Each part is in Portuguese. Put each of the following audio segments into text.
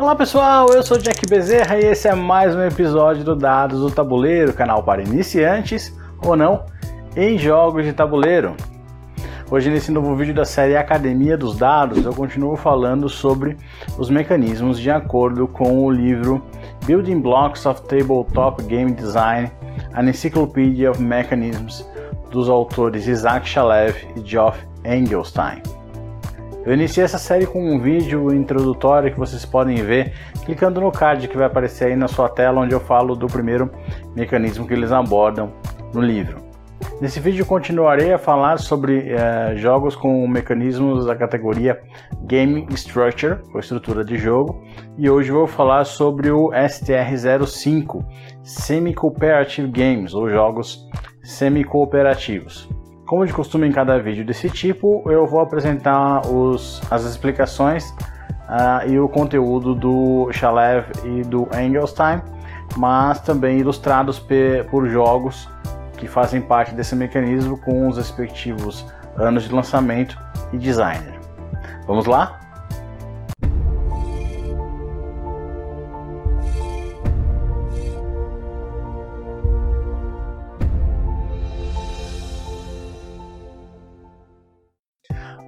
Olá pessoal, eu sou Jack Bezerra e esse é mais um episódio do Dados do Tabuleiro, canal para iniciantes ou não em jogos de tabuleiro. Hoje nesse novo vídeo da série Academia dos Dados, eu continuo falando sobre os mecanismos de acordo com o livro Building Blocks of Tabletop Game Design: An Encyclopedia of Mechanisms dos autores Isaac Shalev e Geoff Engelstein. Eu iniciei essa série com um vídeo introdutório que vocês podem ver clicando no card que vai aparecer aí na sua tela, onde eu falo do primeiro mecanismo que eles abordam no livro. Nesse vídeo continuarei a falar sobre eh, jogos com mecanismos da categoria Game Structure, ou estrutura de jogo, e hoje vou falar sobre o STR-05, Semi-Cooperative Games, ou jogos semi-cooperativos. Como de costume em cada vídeo desse tipo, eu vou apresentar os, as explicações uh, e o conteúdo do Shalev e do Engelstein, mas também ilustrados por jogos que fazem parte desse mecanismo com os respectivos anos de lançamento e designer. Vamos lá?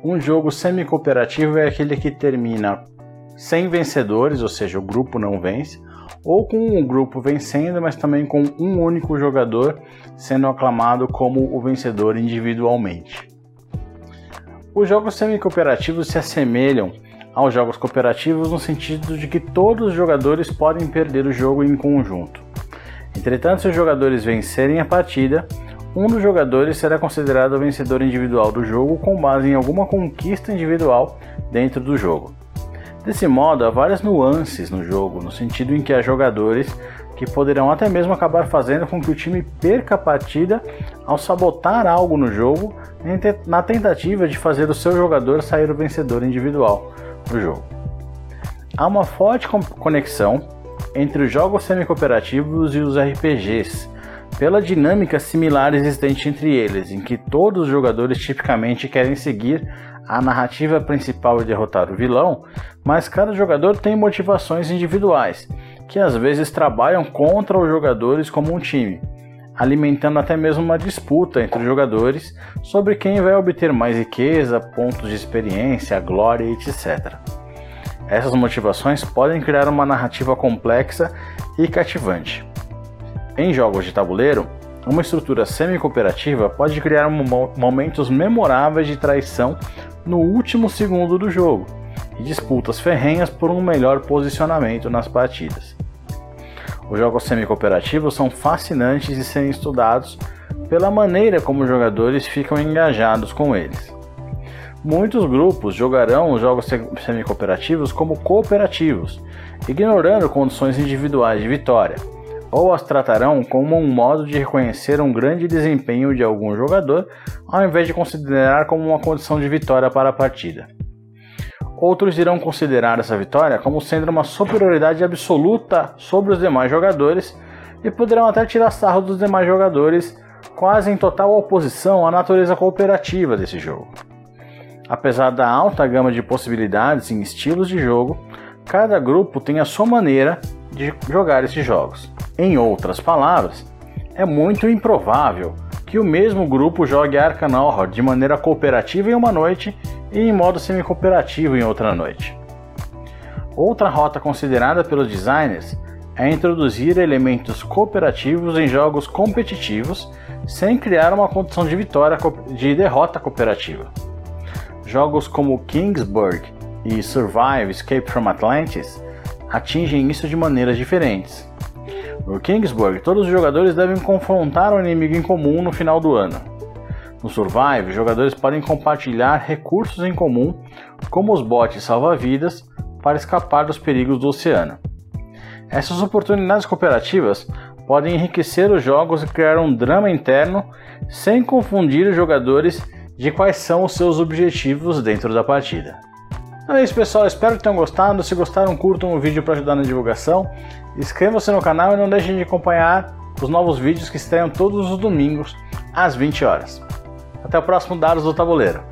Um jogo semi-cooperativo é aquele que termina sem vencedores, ou seja, o grupo não vence, ou com o grupo vencendo, mas também com um único jogador sendo aclamado como o vencedor individualmente. Os jogos semi-cooperativos se assemelham aos jogos cooperativos no sentido de que todos os jogadores podem perder o jogo em conjunto. Entretanto, se os jogadores vencerem a partida, um dos jogadores será considerado o vencedor individual do jogo com base em alguma conquista individual dentro do jogo. Desse modo, há várias nuances no jogo, no sentido em que há jogadores que poderão até mesmo acabar fazendo com que o time perca a partida ao sabotar algo no jogo na tentativa de fazer o seu jogador sair o vencedor individual do jogo. Há uma forte conexão entre os jogos semi-cooperativos e os RPGs, pela dinâmica similar existente entre eles, em que todos os jogadores tipicamente querem seguir a narrativa principal e derrotar o vilão, mas cada jogador tem motivações individuais, que às vezes trabalham contra os jogadores como um time, alimentando até mesmo uma disputa entre os jogadores sobre quem vai obter mais riqueza, pontos de experiência, glória, etc. Essas motivações podem criar uma narrativa complexa e cativante. Em jogos de tabuleiro, uma estrutura semi-cooperativa pode criar momentos memoráveis de traição no último segundo do jogo e disputas ferrenhas por um melhor posicionamento nas partidas. Os jogos semi-cooperativos são fascinantes de serem estudados pela maneira como os jogadores ficam engajados com eles. Muitos grupos jogarão os jogos semi-cooperativos como cooperativos, ignorando condições individuais de vitória ou as tratarão como um modo de reconhecer um grande desempenho de algum jogador, ao invés de considerar como uma condição de vitória para a partida. Outros irão considerar essa vitória como sendo uma superioridade absoluta sobre os demais jogadores e poderão até tirar sarro dos demais jogadores, quase em total oposição à natureza cooperativa desse jogo. Apesar da alta gama de possibilidades em estilos de jogo, cada grupo tem a sua maneira de jogar esses jogos. Em outras palavras, é muito improvável que o mesmo grupo jogue Arkham Horror de maneira cooperativa em uma noite e em modo semi-cooperativo em outra noite. Outra rota considerada pelos designers é introduzir elementos cooperativos em jogos competitivos sem criar uma condição de vitória de derrota cooperativa. Jogos como Kingsburg e Survive Escape from Atlantis atingem isso de maneiras diferentes. No Kingsburg, todos os jogadores devem confrontar um inimigo em comum no final do ano. No Survive, os jogadores podem compartilhar recursos em comum, como os botes salva-vidas, para escapar dos perigos do oceano. Essas oportunidades cooperativas podem enriquecer os jogos e criar um drama interno sem confundir os jogadores de quais são os seus objetivos dentro da partida. Então é isso, pessoal. Espero que tenham gostado. Se gostaram, curtam o vídeo para ajudar na divulgação. Inscrevam-se no canal e não deixem de acompanhar os novos vídeos que estreiam todos os domingos às 20 horas. Até o próximo Dados do Tabuleiro.